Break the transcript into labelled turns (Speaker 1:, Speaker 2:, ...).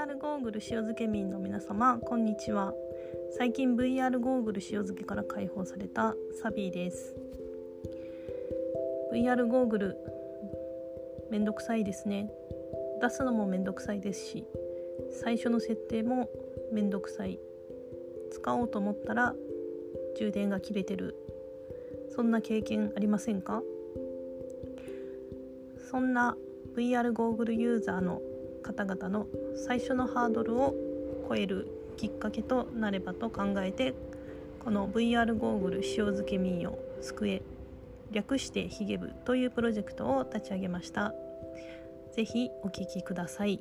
Speaker 1: VR ゴーグル塩漬け民の皆様こんにちは。最近 VR ゴーグル塩漬けから解放されたサビーです。VR ゴーグルめんどくさいですね。出すのもめんどくさいですし最初の設定もめんどくさい。使おうと思ったら充電が切れてる。そんな経験ありませんか？そんな VR ゴーグルユーザーの方々の最初のハードルを超えるきっかけとなればと考えてこの VR ゴーグル塩漬け民謡救え略してヒゲ部というプロジェクトを立ち上げました。ぜひお聴きください。